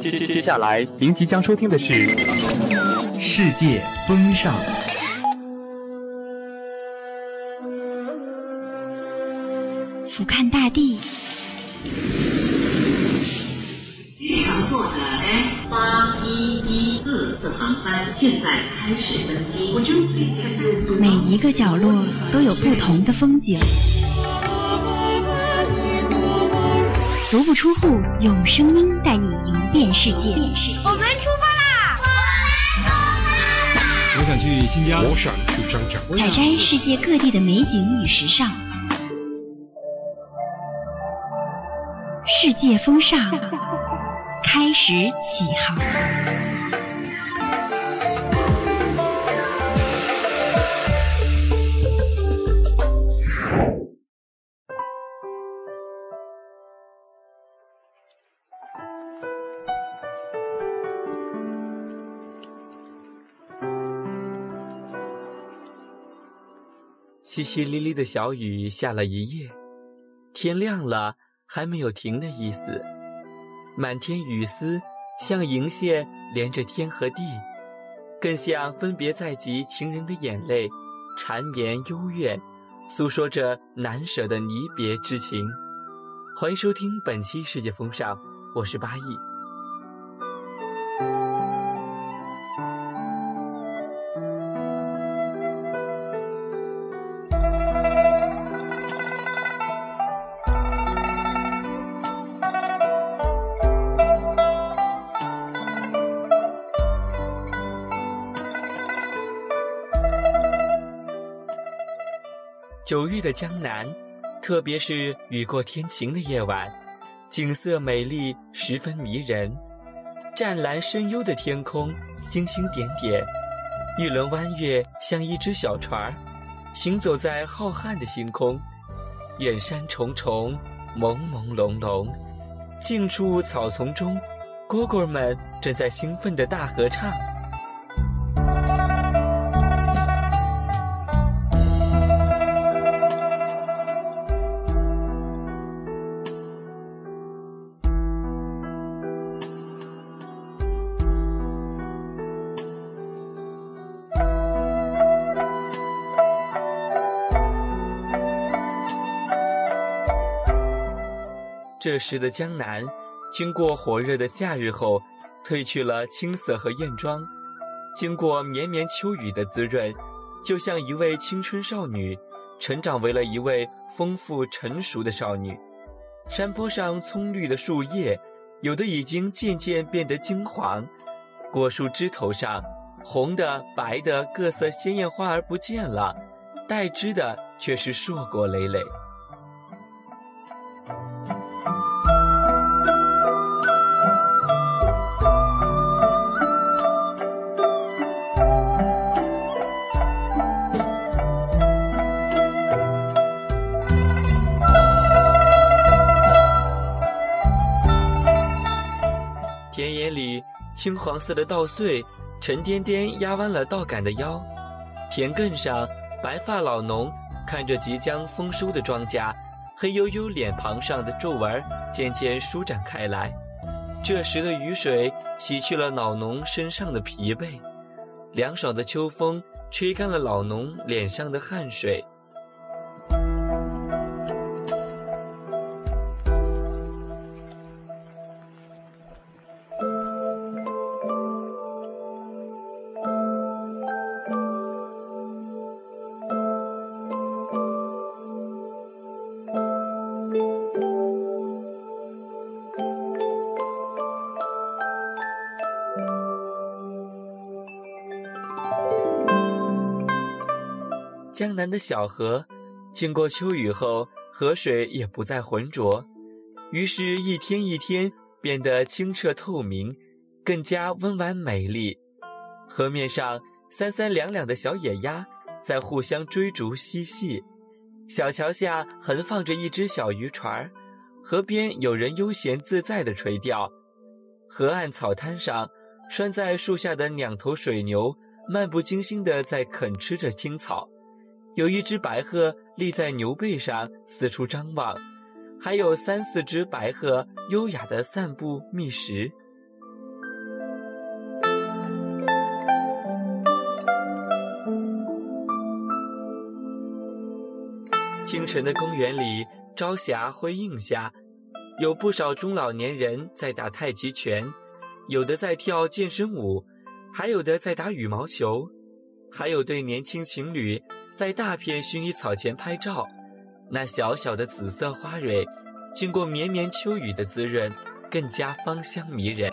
接接接下来，您即将收听的是《世界风尚》。俯瞰大地。机场坐的 F 八一一四次航班现在开始登机。每一个角落都有不同的风景。足不出户，用声音带你游遍世界。我们出发啦！我想去新疆，我想去张家。采摘世界各地的美景与时尚。世界风尚开始起航。淅淅沥沥的小雨下了一夜，天亮了还没有停的意思。满天雨丝像银线连着天和地，更像分别在即情人的眼泪，缠绵幽怨，诉说着难舍的离别之情。欢迎收听本期《世界风尚》，我是八亿。九月的江南，特别是雨过天晴的夜晚，景色美丽，十分迷人。湛蓝深幽的天空，星星点点，一轮弯月像一只小船儿，行走在浩瀚的星空。远山重重，朦朦胧胧，近处草丛中，蝈蝈们正在兴奋地大合唱。这时的江南，经过火热的夏日后，褪去了青涩和艳妆，经过绵绵秋雨的滋润，就像一位青春少女，成长为了一位丰富成熟的少女。山坡上葱绿的树叶，有的已经渐渐变得金黄；果树枝头上，红的、白的各色鲜艳花儿不见了，带枝的却是硕果累累。青黄色的稻穗沉甸甸压弯了稻杆的腰；田埂上，白发老农看着即将丰收的庄稼，黑黝黝脸庞上的皱纹渐渐舒展开来。这时的雨水洗去了老农身上的疲惫，凉爽的秋风吹干了老农脸上的汗水。江南的小河，经过秋雨后，河水也不再浑浊，于是，一天一天变得清澈透明，更加温婉美丽。河面上，三三两两的小野鸭在互相追逐嬉戏，小桥下横放着一只小渔船，河边有人悠闲自在地垂钓。河岸草滩上，拴在树下的两头水牛漫不经心地在啃吃着青草。有一只白鹤立在牛背上四处张望还有三四只白鹤优雅地散步觅食。清晨的公园里朝霞辉映下有不少中老年人在打太极拳有的在跳健身舞，还有的在打羽毛球，还有对年轻情侣在大片薰衣草前拍照。那小小的紫色花蕊，经过绵绵秋雨的滋润，更加芳香迷人。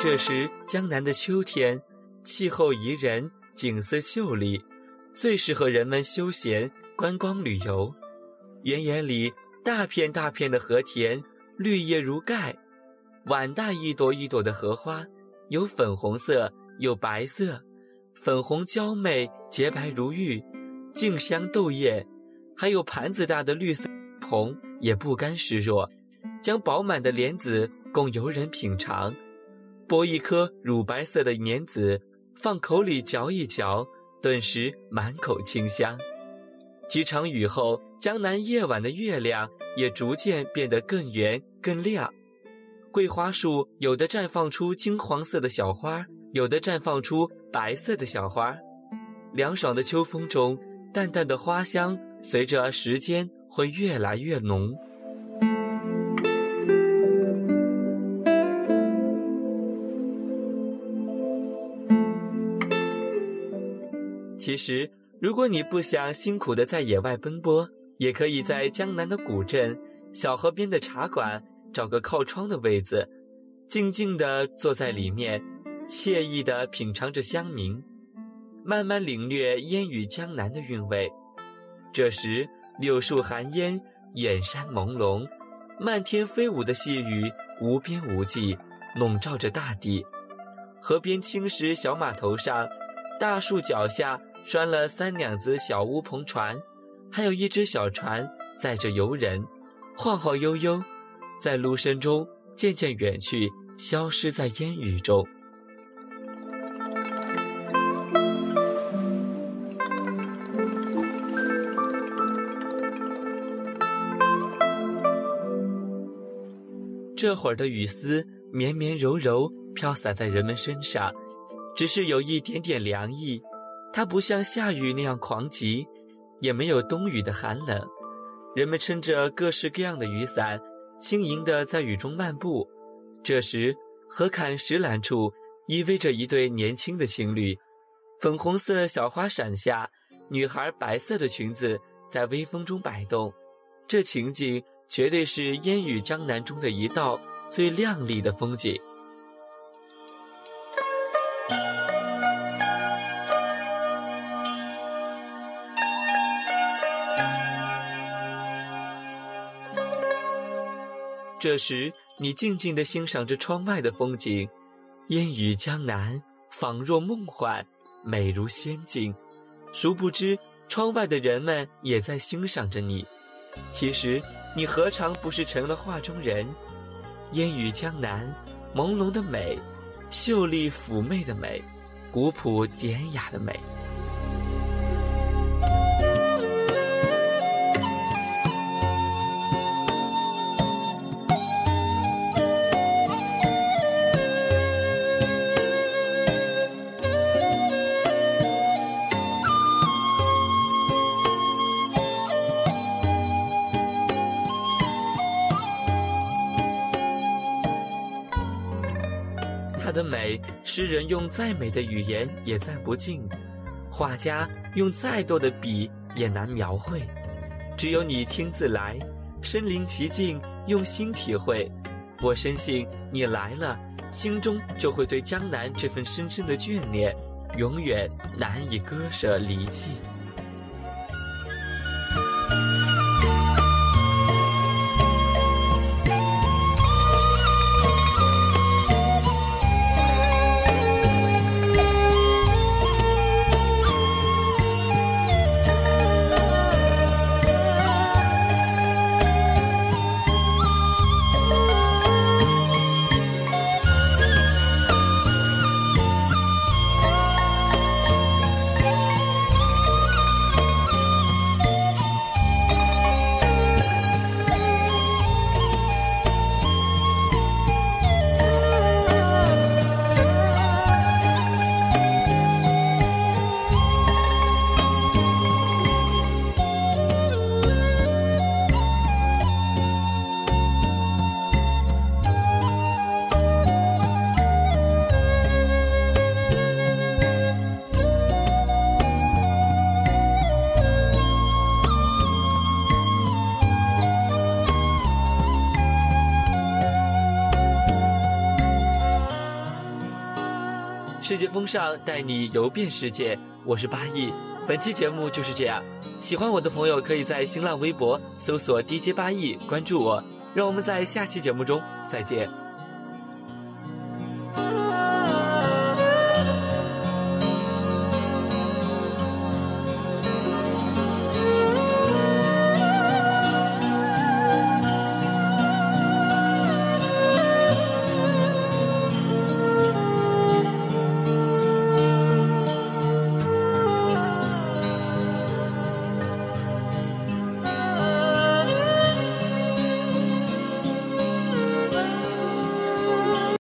这时，江南的秋天，气候宜人，景色秀丽，最适合人们休闲、观光旅游。原野里大片大片的荷田，绿叶如盖；碗大一朵一朵的荷花，有粉红色，有白色，粉红娇媚，洁白如玉，静香豆叶；还有盘子大的绿色红，也不甘示弱，将饱满的莲子供游人品尝。剥一颗乳白色的莲子，放口里嚼一嚼，顿时满口清香。几场雨后，江南夜晚的月亮也逐渐变得更圆更亮。桂花树有的绽放出金黄色的小花，有的绽放出白色的小花。凉爽的秋风中，淡淡的花香随着时间会越来越浓。其实，如果你不想辛苦的在野外奔波，也可以在江南的古镇、小河边的茶馆找个靠窗的位子，静静地坐在里面，惬意地品尝着香茗，慢慢领略烟雨江南的韵味。这时，柳树含烟，远山朦胧，漫天飞舞的细雨无边无际，笼罩着大地。河边青石小码头上，大树脚下。拴了三两只小乌篷船，还有一只小船载着游人，晃晃悠悠，在芦声中渐渐远去，消失在烟雨中。这会儿的雨丝绵绵柔柔，飘洒在人们身上，只是有一点点凉意。它不像夏雨那样狂急，也没有冬雨的寒冷。人们撑着各式各样的雨伞，轻盈地在雨中漫步。这时，河坎石栏处依偎着一对年轻的情侣，粉红色小花伞下，女孩白色的裙子在微风中摆动。这情景绝对是烟雨江南中的一道最亮丽的风景。这时，你静静地欣赏着窗外的风景，烟雨江南，仿若梦幻，美如仙境。殊不知，窗外的人们也在欣赏着你。其实，你何尝不是成了画中人？烟雨江南，朦胧的美，秀丽妩媚的美，古朴典雅的美。诗人用再美的语言也赞不尽，画家用再多的笔也难描绘。只有你亲自来，身临其境，用心体会。我深信你来了，心中就会对江南这份深深的眷恋，永远难以割舍离弃。界风尚带你游遍世界，我是八亿。本期节目就是这样，喜欢我的朋友可以在新浪微博搜索 DJ 八亿关注我，让我们在下期节目中再见。